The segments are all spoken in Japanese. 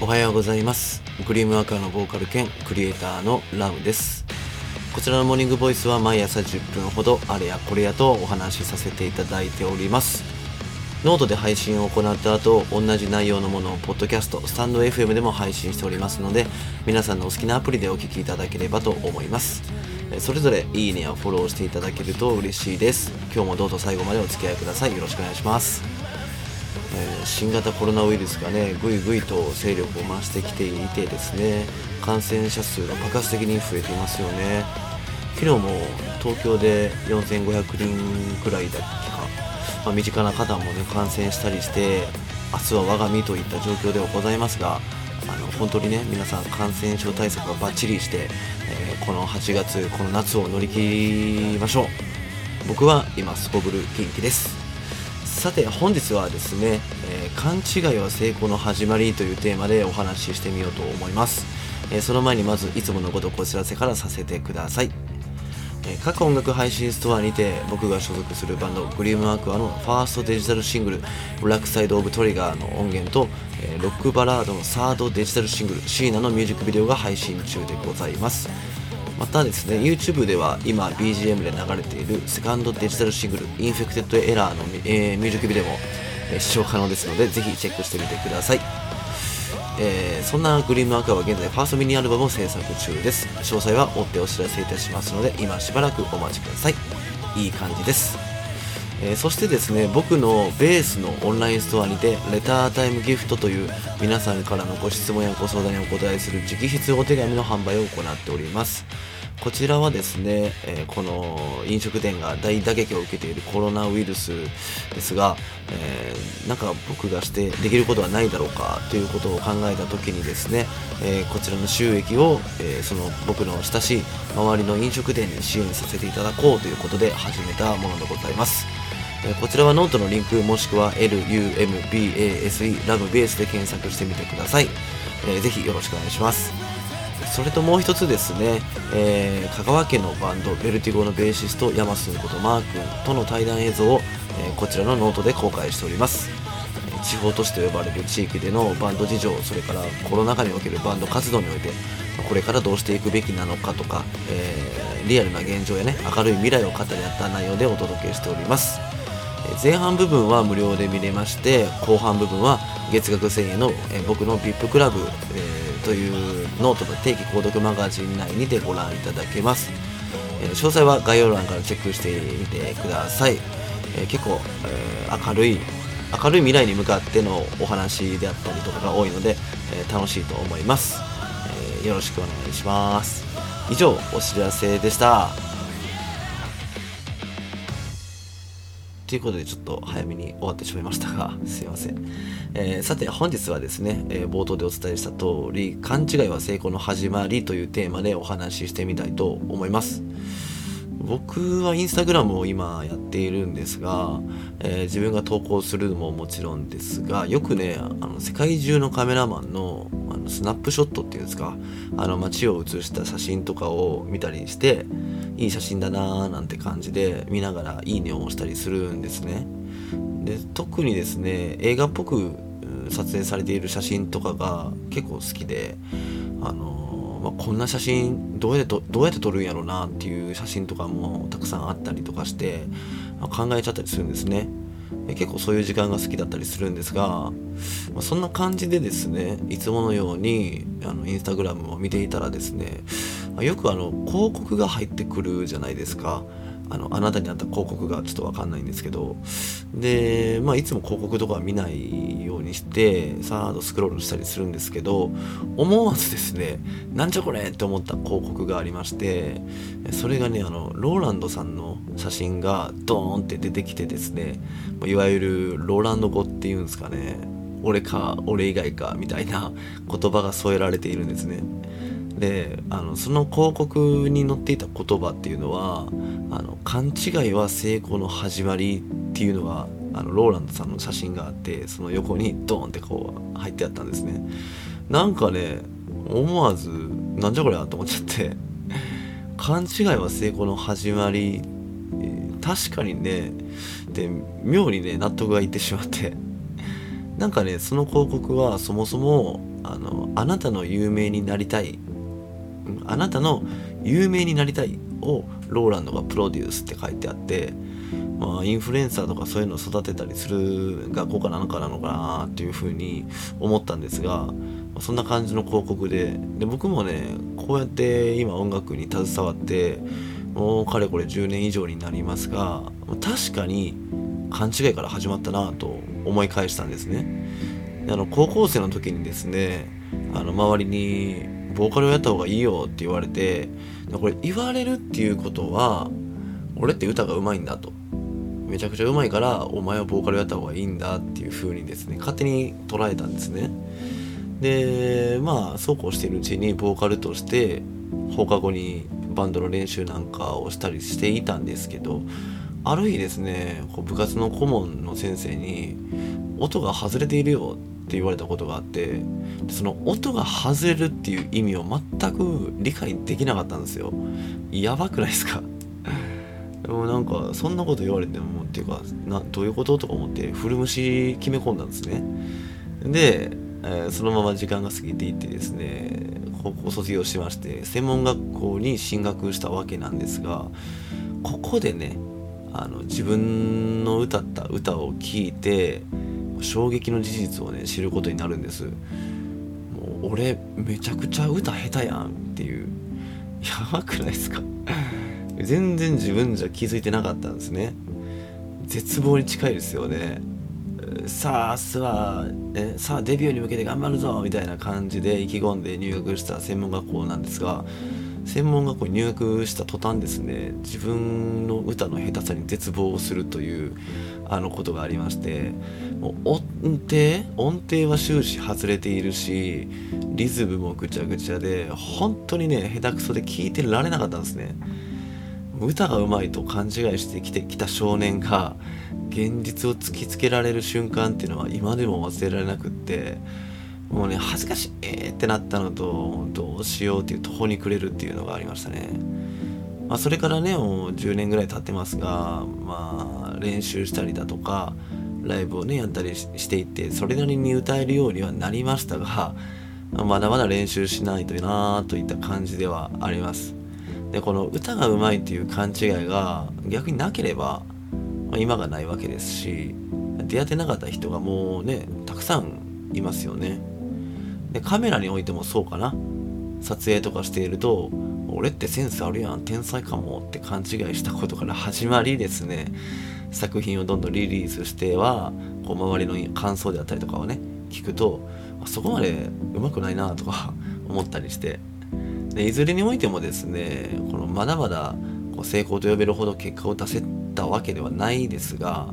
おはようございます。グリームワーカーのボーカル兼クリエイターのラムです。こちらのモーニングボイスは毎朝10分ほどあれやこれやとお話しさせていただいております。ノートで配信を行った後同じ内容のものをポッドキャストスタンド FM でも配信しておりますので皆さんのお好きなアプリでお聴きいただければと思います。それぞれいいねやフォローしていただけると嬉しいです。今日もどうぞ最後までお付き合いください。よろしくお願いします。えー、新型コロナウイルスがねぐいぐいと勢力を増してきていてですね感染者数が爆発的に増えていますよね。昨日も東京で4500人くらいだっけか、まあ、身近な方もね感染したりして明日は我が身といった状況ではございますがあの本当にね皆さん感染症対策をバッチリして、えー、この8月この夏を乗り切りましょう。僕は今すこぶる元気です。さて本日はですね、えー、勘違いは成功の始まりというテーマでお話ししてみようと思います、えー、その前にまずいつものごとくお知らせからさせてください、えー、各音楽配信ストアにて僕が所属するバンドグリームアークアのファーストデジタルシングルブラックサイドオブトリガーの音源と、えロックバラードのサードデジタルシングルシーナのミュージックビデオが配信中でございます。またですね YouTube では今 BGM で流れているセカンドデジタルシングル「インフェクテッドエラーの」えー、ミュージックビデオも、えー、視聴可能ですのでぜひチェックしてみてください、えー、そんなグリームワーカーは現在ファーストミニアルバムを制作中です。詳細は追ってお知らせいたしますので今しばらくお待ちください。いい感じですえー、そしてですね僕のベースのオンラインストアにてレタータイムギフトという皆さんからのご質問やご相談にお答えする直筆お手紙の販売を行っておりますこちらはですね、えー、この飲食店が大打撃を受けているコロナウイルスですが、えー、なんか僕がしてできることはないだろうかということを考えた時にですね、えー、こちらの収益を、えその僕の親しい周りの飲食店に支援させていただこうということで始めたものでございます。こちらはノートのリンクもしくは LUMBASE ラムベースで検索してみてください、えー、ぜひよろしくお願いします。それともう一つですね、えー、香川県のバンドベルティゴのベーシストヤマスンことマー君との対談映像を、えー、こちらのノートで公開しております。地方都市と呼ばれる地域でのバンド事情それからコロナ禍におけるバンド活動においてこれからどうしていくべきなのかとか、えー、リアルな現状やね明るい未来を語り合った内容でお届けしております。前半部分は無料で見れまして後半部分は月額1000円の、え僕の VIP クラブ、え、というノートの定期購読マガジン内にてご覧いただけます、え、詳細は概要欄からチェックしてみてください、え、結構、え明るい明るい未来に向かってのお話であったりとかが多いので、え楽しいと思います、えよろしくお願いします。以上お知らせでした。ということでちょっと早めに終わってしまいましたが、すいません。えー、さて本日はですね、えー、冒頭でお伝えした通り、勘違いは成功の始まりというテーマでお話ししてみたいと思います。僕はインスタグラムを今やっているんですが、えー、自分が投稿するのももちろんですがよくねあの世界中のカメラマンのあのスナップショットっていうんですかあの街を写した写真とかを見たりしていい写真だなーなんて感じで見ながらいいねを押したりするんですね。で特にですね映画っぽく撮影されている写真とかが結構好きであのまあ、こんな写真どうやってどうやって撮るんやろうなっていう写真とかもたくさんあったりとかして、まあ、考えちゃったりするんですね。結構そういう時間が好きだったりするんですが、まあ、そんな感じでですねいつものようにあのインスタグラムを見ていたらですねよくあの広告が入ってくるじゃないですか。あのあなたにあった広告がちょっとわかんないんですけどで、まあ、いつも広告とかは見ないようにしてさーっとスクロールしたりするんですけど思わずですねなんじゃこれって思った広告がありましてそれがねあのローランドさんの写真がドーンって出てきてですねいわゆるローランド語っていうんですかね俺か俺以外かみたいな言葉が添えられているんですね。であのその広告に載っていた言葉っていうのはあの勘違いは成功の始まりっていうのがあのローランドさんの写真があってその横にドーンってこう入ってあったんですね。なんかね思わずなんじゃこりゃと思っちゃって勘違いは成功の始まり確かにねで妙にね納得がいってしまって。なんかねその広告はそもそもあのあなたの有名になりたいあなたの有名になりたいをローランドがプロデュースって書いてあってまあ、インフルエンサーとかそういうのを育てたりする学校かなんかなのかなっていうふうに思ったんですがそんな感じの広告でで僕もねこうやって今音楽に携わってもうかれこれ10年以上になりますが確かに勘違いから始まったなと思い返したんですね。あの高校生の時にですねあの周りにボーカルをやった方がいいよって言われてこれ言われるっていうことは俺って歌がうまいんだと。めちゃくちゃうまいからお前はボーカルやった方がいいんだっていう風にですね勝手に捉えたんですね。でまあそうこうしてるうちにボーカルとして放課後にバンドの練習なんかをしたりしていたんですけどある日ですね部活の顧問の先生に「音が外れているよ」って言われたことがあってその音が外れるっていう意味を全く理解できなかったんですよ。やばくないですか？でもなんかそんなこと言われてもっていうかなどういうこととか思って古虫決め込んだんですね。で、えー、そのまま時間が過ぎていってですね高校卒業しまして専門学校に進学したわけなんですがここでねあの自分の歌った歌を聴いて衝撃の事実をね知ることになるんです。もう俺めちゃくちゃ歌下手やんっていう。やばくないですか？全然自分じゃ気づいてなかったんですね。絶望に近いですよね。さあ明日はえさあデビューに向けて頑張るぞみたいな感じで意気込んで入学した専門学校なんですが専門学校に入学した途端ですね自分の歌の下手さに絶望するというあのことがありましてもう音程音程は終始外れているしリズムもぐちゃぐちゃで本当にね下手くそで聴いてられなかったんですね。歌がうまいと勘違いしてきてきた少年が現実を突きつけられる瞬間っていうのは今でも忘れられなくってもうね恥ずかしいってなったのとどうしようっていう途方に暮れるっていうのがありましたね、まあ、それからねもう10年ぐらい経ってますがまあ練習したりだとかライブをねやったりしていってそれなりに歌えるようにはなりましたがまだまだ練習しないといなといった感じではあります。でこの歌がうまいっていう勘違いが逆になければ、まあ、今がないわけですし出会ってなかった人がもうねたくさんいますよね。でカメラにおいてもそうかな。撮影とかしていると俺ってセンスあるやん天才かもって勘違いしたことから始まりですね。作品をどんどんリリースしてはこう周りの感想であったりとかをね聞くとそこまでうまくないなとか 思ったりして。でいずれにおいてもですねこのまだまだこう成功と呼べるほど結果を出せたわけではないですが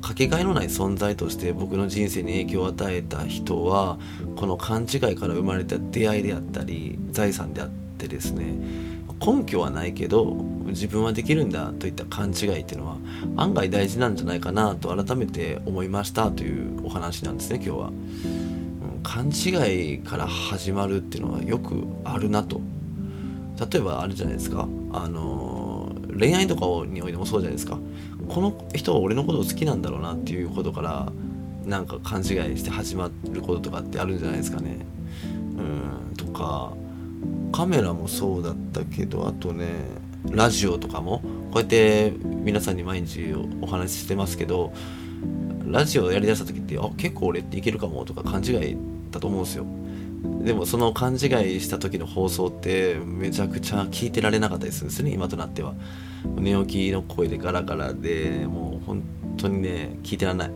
かけがえのない存在として僕の人生に影響を与えた人はこの勘違いから生まれた出会いであったり財産であってですね根拠はないけど自分はできるんだといった勘違いっていうのは案外大事なんじゃないかなと改めて思いましたというお話なんですね今日は。勘違いから始まるっていうのはよくあるなと。例えばあるじゃないですか。あの恋愛とかにおいてもそうじゃないですか。この人は俺のことを好きなんだろうなっていうことからなんか勘違いして始まることとかってあるんじゃないですかね。うんとかカメラもそうだったけどあとねラジオとかもこうやって皆さんに毎日お話ししてますけどラジオやりだした時ってあ結構俺っていけるかもとか勘違いだと思うんですよ。でもその勘違いした時の放送ってめちゃくちゃ聞いてられなかったりするんですね今となっては。寝起きの声でガラガラでもう本当にね聞いてらんない。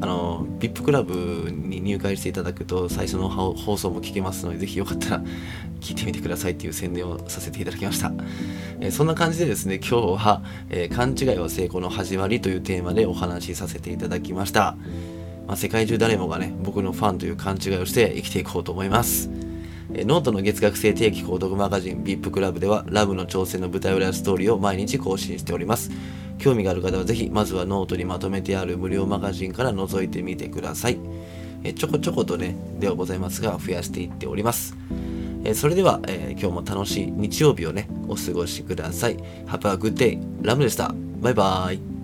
あの VIP クラブに入会していただくと最初の放送も聞けますのでぜひよかったら聞いてみてくださいっていう宣伝をさせていただきました、えー、そんな感じでですね今日は、えー、勘違いは成功の始まりというテーマでお話しさせていただきました。まあ、世界中誰もがね、僕のファンという勘違いをして生きていこうと思います。えノートの月額制定期購読マガジン VIP クラブではラムの挑戦の舞台裏ストーリーを毎日更新しております。興味がある方はぜひまずはノートにまとめてある無料マガジンから覗いてみてください。えちょこちょことね、ではございますが増やしていっております。えそれでは、えー、今日も楽しい日曜日をね、お過ごしください。Have a good day. ラムでした。バイバーイ。